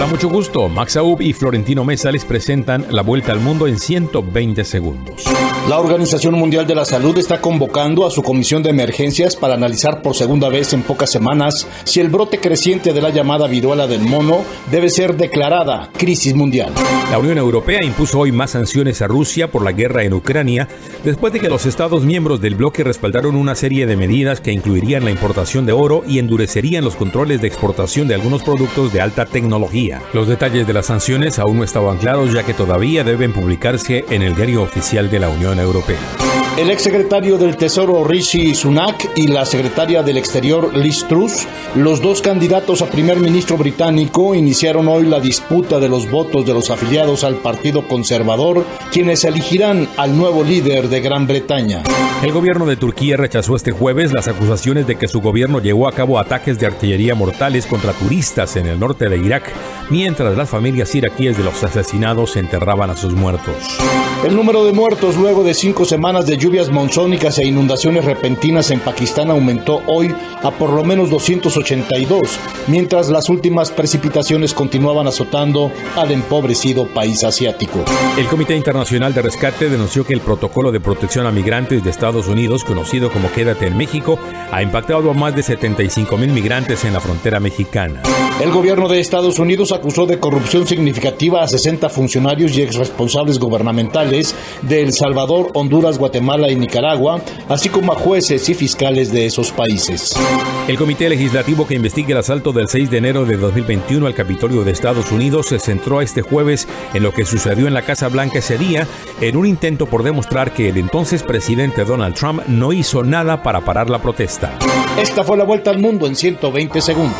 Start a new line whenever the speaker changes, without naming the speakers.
Hola, mucho gusto. Max Aub y Florentino Mesa les presentan la vuelta al mundo en 120 segundos.
La Organización Mundial de la Salud está convocando a su comisión de emergencias para analizar por segunda vez en pocas semanas si el brote creciente de la llamada viruela del mono debe ser declarada crisis mundial.
La Unión Europea impuso hoy más sanciones a Rusia por la guerra en Ucrania después de que los Estados miembros del bloque respaldaron una serie de medidas que incluirían la importación de oro y endurecerían los controles de exportación de algunos productos de alta tecnología. Los detalles de las sanciones aún no estaban claros ya que todavía deben publicarse en el diario oficial de la Unión Europea.
El exsecretario del Tesoro Rishi Sunak y la secretaria del Exterior Liz Truss, los dos candidatos a primer ministro británico, iniciaron hoy la disputa de los votos de los afiliados al Partido Conservador, quienes elegirán al nuevo líder de Gran Bretaña.
El gobierno de Turquía rechazó este jueves las acusaciones de que su gobierno llevó a cabo ataques de artillería mortales contra turistas en el norte de Irak, mientras las familias iraquíes de los asesinados enterraban a sus muertos.
El número de muertos luego de cinco semanas de lluvias monzónicas e inundaciones repentinas en Pakistán aumentó hoy a por lo menos 282, mientras las últimas precipitaciones continuaban azotando al empobrecido país asiático.
El Comité Internacional de Rescate denunció que el protocolo de protección a migrantes de Estados Unidos, conocido como Quédate en México, ha impactado a más de 75 mil migrantes en la frontera mexicana.
El gobierno de Estados Unidos acusó de corrupción significativa a 60 funcionarios y exresponsables gubernamentales de El Salvador, Honduras, Guatemala y Nicaragua, así como a jueces y fiscales de esos países.
El comité legislativo que investiga el asalto del 6 de enero de 2021 al Capitolio de Estados Unidos se centró este jueves en lo que sucedió en la Casa Blanca ese día, en un intento por demostrar que el entonces presidente Donald Trump no hizo nada para parar la protesta.
Esta fue la vuelta al mundo en 120 segundos.